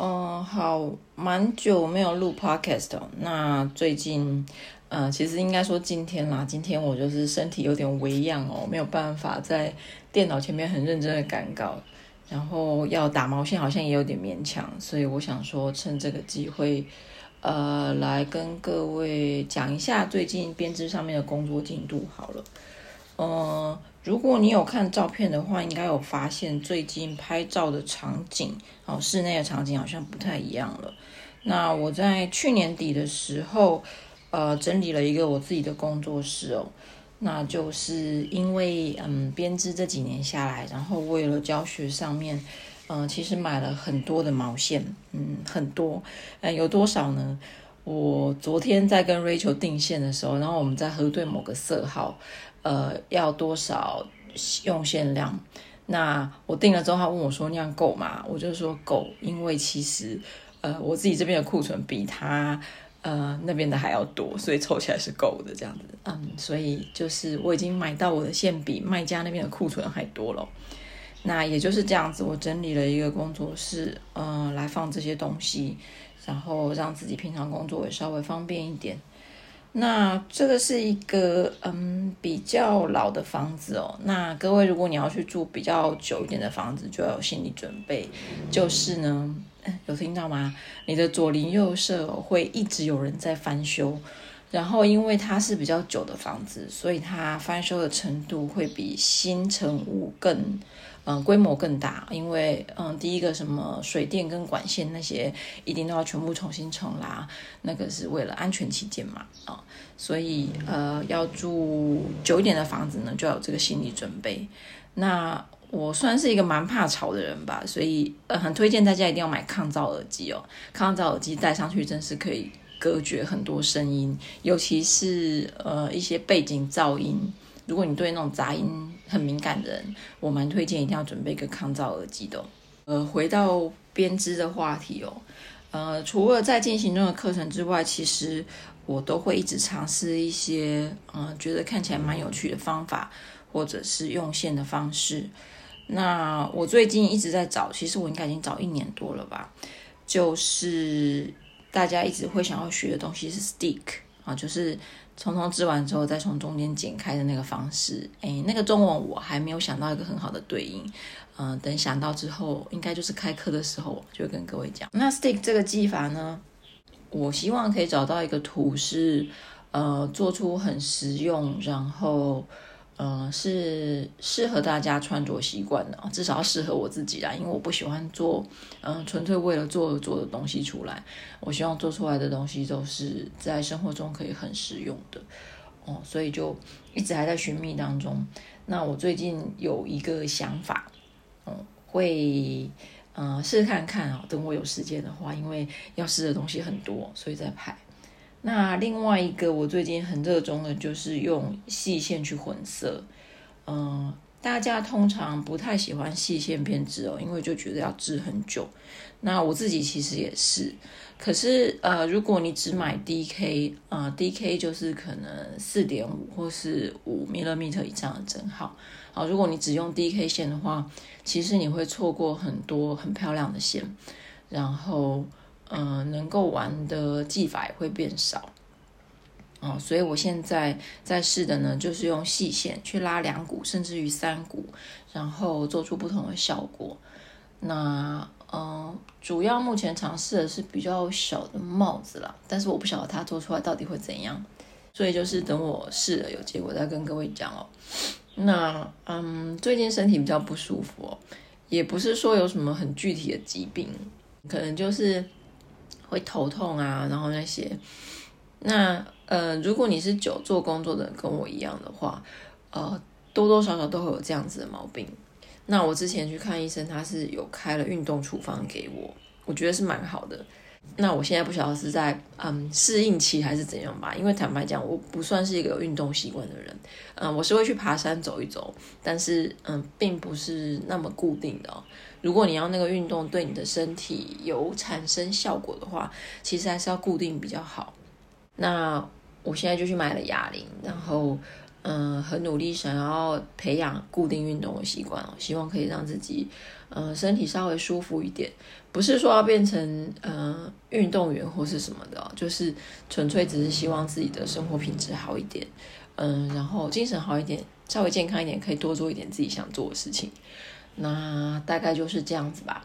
嗯，好，蛮久没有录 podcast 哦。那最近，呃，其实应该说今天啦，今天我就是身体有点微恙哦，没有办法在电脑前面很认真的赶稿，然后要打毛线好像也有点勉强，所以我想说趁这个机会，呃，来跟各位讲一下最近编织上面的工作进度好了。嗯，如果你有看照片的话，应该有发现最近拍照的场景，哦，室内的场景好像不太一样了。那我在去年底的时候，呃，整理了一个我自己的工作室哦，那就是因为嗯，编织这几年下来，然后为了教学上面，嗯、其实买了很多的毛线，嗯，很多，嗯，有多少呢？我昨天在跟 Rachel 定线的时候，然后我们在核对某个色号。呃，要多少用线量？那我定了之后，他问我说：“那样够吗？”我就说够，因为其实呃，我自己这边的库存比他呃那边的还要多，所以凑起来是够的这样子。嗯，所以就是我已经买到我的线比卖家那边的库存还多了。那也就是这样子，我整理了一个工作室，嗯、呃，来放这些东西，然后让自己平常工作也稍微方便一点。那这个是一个嗯比较老的房子哦。那各位，如果你要去住比较久一点的房子，就要有心理准备，就是呢，有听到吗？你的左邻右舍会一直有人在翻修，然后因为它是比较久的房子，所以它翻修的程度会比新成屋更。嗯，规模更大，因为嗯，第一个什么水电跟管线那些一定都要全部重新重拉，那个是为了安全起见嘛，啊、所以呃，要住久一点的房子呢，就要有这个心理准备。那我算是一个蛮怕吵的人吧，所以呃，很推荐大家一定要买抗噪耳机哦，抗噪耳机戴上去真是可以隔绝很多声音，尤其是呃一些背景噪音。如果你对那种杂音很敏感的人，我蛮推荐一定要准备一个抗噪耳机的。呃，回到编织的话题哦，呃，除了在进行中的课程之外，其实我都会一直尝试一些，呃，觉得看起来蛮有趣的方法，或者是用线的方式。那我最近一直在找，其实我应该已经找一年多了吧，就是大家一直会想要学的东西是 stick 啊，就是。从头织完之后，再从中间剪开的那个方式，诶，那个中文我还没有想到一个很好的对应，嗯、等想到之后，应该就是开课的时候就会跟各位讲。那 stick 这个技法呢，我希望可以找到一个图是，呃，做出很实用，然后。嗯、呃，是适合大家穿着习惯的，至少要适合我自己啦。因为我不喜欢做，嗯、纯粹为了做而做的东西出来。我希望做出来的东西都是在生活中可以很实用的，哦，所以就一直还在寻觅当中。那我最近有一个想法，嗯，会，嗯、呃，试试看看啊。等我有时间的话，因为要试的东西很多，所以在拍。那另外一个我最近很热衷的就是用细线去混色，嗯，大家通常不太喜欢细线编织哦，因为就觉得要织很久。那我自己其实也是，可是呃，如果你只买 DK，呃，DK 就是可能四点五或是五 millimeter 以上的针号。好，如果你只用 DK 线的话，其实你会错过很多很漂亮的线，然后。嗯、能够玩的技法也会变少，哦，所以我现在在试的呢，就是用细线去拉两股，甚至于三股，然后做出不同的效果。那嗯、主要目前尝试的是比较小的帽子啦，但是我不晓得它做出来到底会怎样，所以就是等我试了有结果再跟各位讲哦。那嗯，最近身体比较不舒服哦，也不是说有什么很具体的疾病，可能就是。会头痛啊，然后那些，那呃，如果你是久坐工作的人，跟我一样的话，呃，多多少少都会有这样子的毛病。那我之前去看医生，他是有开了运动处方给我，我觉得是蛮好的。那我现在不晓得是在嗯适应期还是怎样吧，因为坦白讲，我不算是一个有运动习惯的人，嗯，我是会去爬山走一走，但是嗯，并不是那么固定的。如果你要那个运动对你的身体有产生效果的话，其实还是要固定比较好。那我现在就去买了哑铃，然后嗯，很努力想要培养固定运动的习惯哦，希望可以让自己，嗯，身体稍微舒服一点。不是说要变成嗯运动员或是什么的，就是纯粹只是希望自己的生活品质好一点，嗯，然后精神好一点，稍微健康一点，可以多做一点自己想做的事情。那大概就是这样子吧。